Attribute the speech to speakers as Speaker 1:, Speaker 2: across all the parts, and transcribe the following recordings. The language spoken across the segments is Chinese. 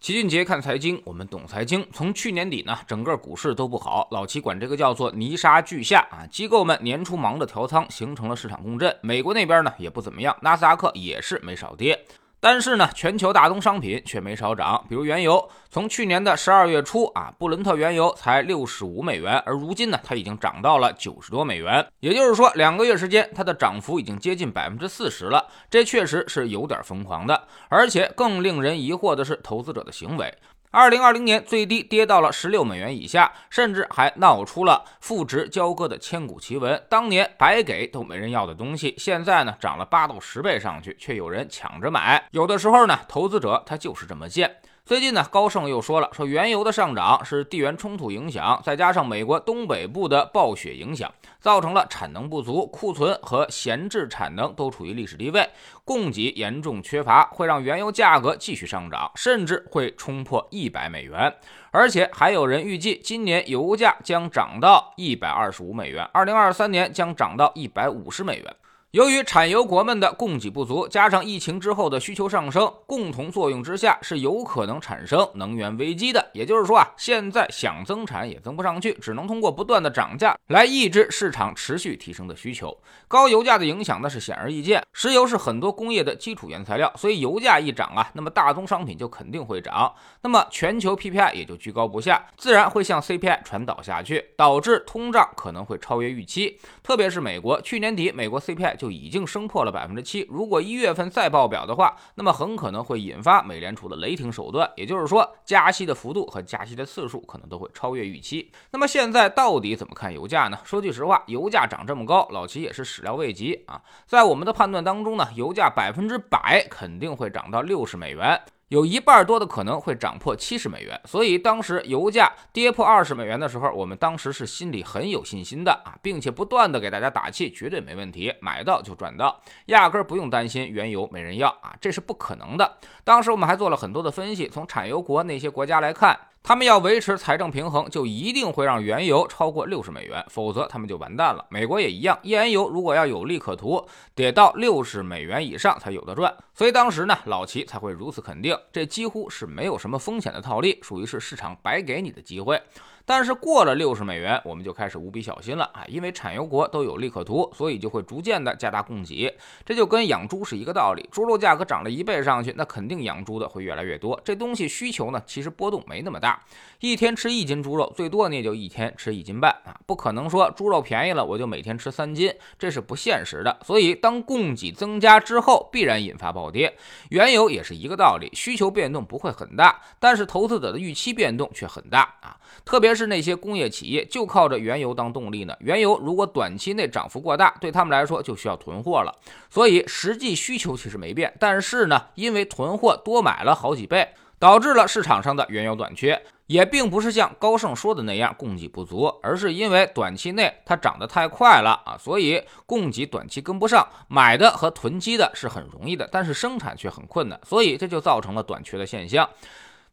Speaker 1: 齐俊杰看财经，我们懂财经。从去年底呢，整个股市都不好，老齐管这个叫做泥沙俱下啊。机构们年初忙着调仓，形成了市场共振。美国那边呢也不怎么样，纳斯达克也是没少跌。但是呢，全球大宗商品却没少涨，比如原油，从去年的十二月初啊，布伦特原油才六十五美元，而如今呢，它已经涨到了九十多美元，也就是说，两个月时间，它的涨幅已经接近百分之四十了，这确实是有点疯狂的。而且更令人疑惑的是，投资者的行为。二零二零年最低跌到了十六美元以下，甚至还闹出了负值交割的千古奇闻。当年白给都没人要的东西，现在呢涨了八到十倍上去，却有人抢着买。有的时候呢，投资者他就是这么贱。最近呢，高盛又说了，说原油的上涨是地缘冲突影响，再加上美国东北部的暴雪影响，造成了产能不足，库存和闲置产能都处于历史低位，供给严重缺乏，会让原油价格继续上涨，甚至会冲破一百美元。而且还有人预计，今年油价将涨到一百二十五美元，二零二三年将涨到一百五十美元。由于产油国们的供给不足，加上疫情之后的需求上升，共同作用之下是有可能产生能源危机的。也就是说啊，现在想增产也增不上去，只能通过不断的涨价来抑制市场持续提升的需求。高油价的影响那是显而易见，石油是很多工业的基础原材料，所以油价一涨啊，那么大宗商品就肯定会涨，那么全球 PPI 也就居高不下，自然会向 CPI 传导下去，导致通胀可能会超越预期。特别是美国，去年底美国 CPI。就已经升破了百分之七。如果一月份再爆表的话，那么很可能会引发美联储的雷霆手段，也就是说，加息的幅度和加息的次数可能都会超越预期。那么现在到底怎么看油价呢？说句实话，油价涨这么高，老齐也是始料未及啊。在我们的判断当中呢，油价百分之百肯定会涨到六十美元。有一半多的可能会涨破七十美元，所以当时油价跌破二十美元的时候，我们当时是心里很有信心的啊，并且不断的给大家打气，绝对没问题，买到就赚到，压根儿不用担心原油没人要啊，这是不可能的。当时我们还做了很多的分析，从产油国那些国家来看。他们要维持财政平衡，就一定会让原油超过六十美元，否则他们就完蛋了。美国也一样，页岩油如果要有利可图，得到六十美元以上才有的赚。所以当时呢，老齐才会如此肯定，这几乎是没有什么风险的套利，属于是市场白给你的机会。但是过了六十美元，我们就开始无比小心了啊！因为产油国都有利可图，所以就会逐渐的加大供给。这就跟养猪是一个道理，猪肉价格涨了一倍上去，那肯定养猪的会越来越多。这东西需求呢，其实波动没那么大，一天吃一斤猪肉，最多你也就一天吃一斤半啊，不可能说猪肉便宜了我就每天吃三斤，这是不现实的。所以当供给增加之后，必然引发暴跌。原油也是一个道理，需求变动不会很大，但是投资者的预期变动却很大啊，特别是。是那些工业企业就靠着原油当动力呢？原油如果短期内涨幅过大，对他们来说就需要囤货了。所以实际需求其实没变，但是呢，因为囤货多买了好几倍，导致了市场上的原油短缺。也并不是像高盛说的那样供给不足，而是因为短期内它涨得太快了啊，所以供给短期跟不上，买的和囤积的是很容易的，但是生产却很困难，所以这就造成了短缺的现象。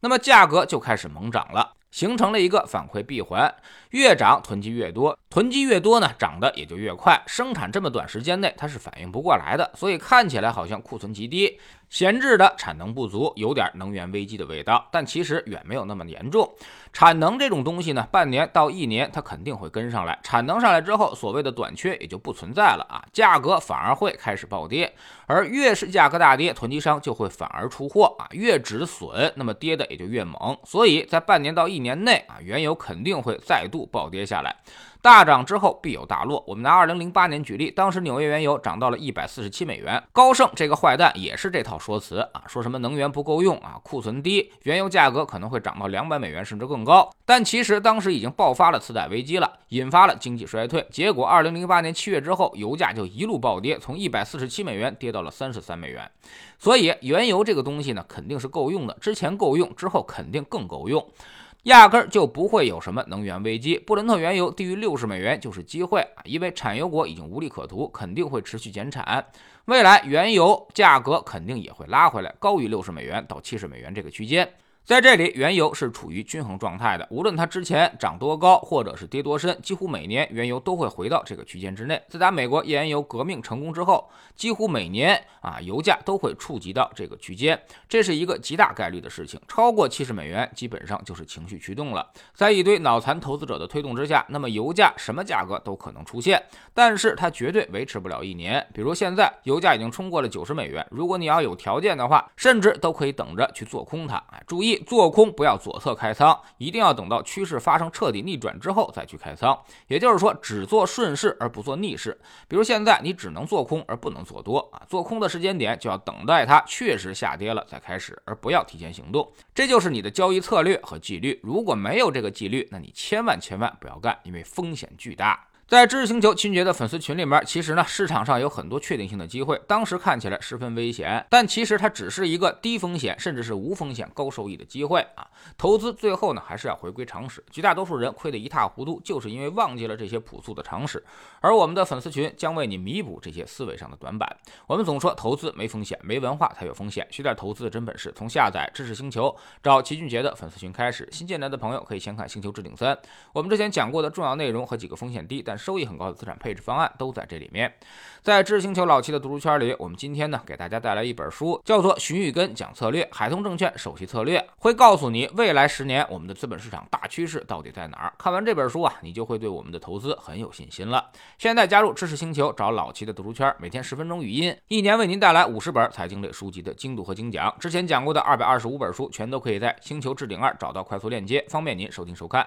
Speaker 1: 那么价格就开始猛涨了。形成了一个反馈闭环，越涨囤积越多，囤积越多呢，涨得也就越快。生产这么短时间内，它是反应不过来的，所以看起来好像库存极低，闲置的产能不足，有点能源危机的味道，但其实远没有那么严重。产能这种东西呢，半年到一年它肯定会跟上来，产能上来之后，所谓的短缺也就不存在了啊，价格反而会开始暴跌，而越是价格大跌，囤积商就会反而出货啊，越止损，那么跌的也就越猛。所以在半年到一。年内啊，原油肯定会再度暴跌下来。大涨之后必有大落。我们拿二零零八年举例，当时纽约原油涨到了一百四十七美元。高盛这个坏蛋也是这套说辞啊，说什么能源不够用啊，库存低，原油价格可能会涨到两百美元甚至更高。但其实当时已经爆发了次贷危机了，引发了经济衰退。结果二零零八年七月之后，油价就一路暴跌，从一百四十七美元跌到了三十三美元。所以原油这个东西呢，肯定是够用的，之前够用，之后肯定更够用。压根儿就不会有什么能源危机。布伦特原油低于六十美元就是机会啊，因为产油国已经无利可图，肯定会持续减产。未来原油价格肯定也会拉回来，高于六十美元到七十美元这个区间。在这里，原油是处于均衡状态的，无论它之前涨多高，或者是跌多深，几乎每年原油都会回到这个区间之内。自打美国页岩油革命成功之后，几乎每年啊，油价都会触及到这个区间，这是一个极大概率的事情。超过七十美元，基本上就是情绪驱动了。在一堆脑残投资者的推动之下，那么油价什么价格都可能出现，但是它绝对维持不了一年。比如现在油价已经冲过了九十美元，如果你要有条件的话，甚至都可以等着去做空它。哎，注意。做空不要左侧开仓，一定要等到趋势发生彻底逆转之后再去开仓。也就是说，只做顺势而不做逆势。比如现在你只能做空而不能做多啊，做空的时间点就要等待它确实下跌了再开始，而不要提前行动。这就是你的交易策略和纪律。如果没有这个纪律，那你千万千万不要干，因为风险巨大。在知识星球秦爵的粉丝群里面，其实呢市场上有很多确定性的机会，当时看起来十分危险，但其实它只是一个低风险甚至是无风险高收益的机会啊！投资最后呢还是要回归常识，绝大多数人亏得一塌糊涂，就是因为忘记了这些朴素的常识。而我们的粉丝群将为你弥补这些思维上的短板。我们总说投资没风险，没文化才有风险，学点投资的真本事，从下载知识星球找齐俊杰的粉丝群开始。新进来的朋友可以先看《星球置顶三》，我们之前讲过的重要内容和几个风险低但收益很高的资产配置方案都在这里面。在知识星球老七的读书圈里，我们今天呢给大家带来一本书，叫做《荀彧根讲策略》，海通证券首席策略会告诉你未来十年我们的资本市场大趋势到底在哪儿。看完这本书啊，你就会对我们的投资很有信心了。现在加入知识星球，找老七的读书圈，每天十分钟语音，一年为您带来五十本财经类书籍的精读和精讲。之前讲过的二百二十五本书，全都可以在星球置顶二找到快速链接，方便您收听收看。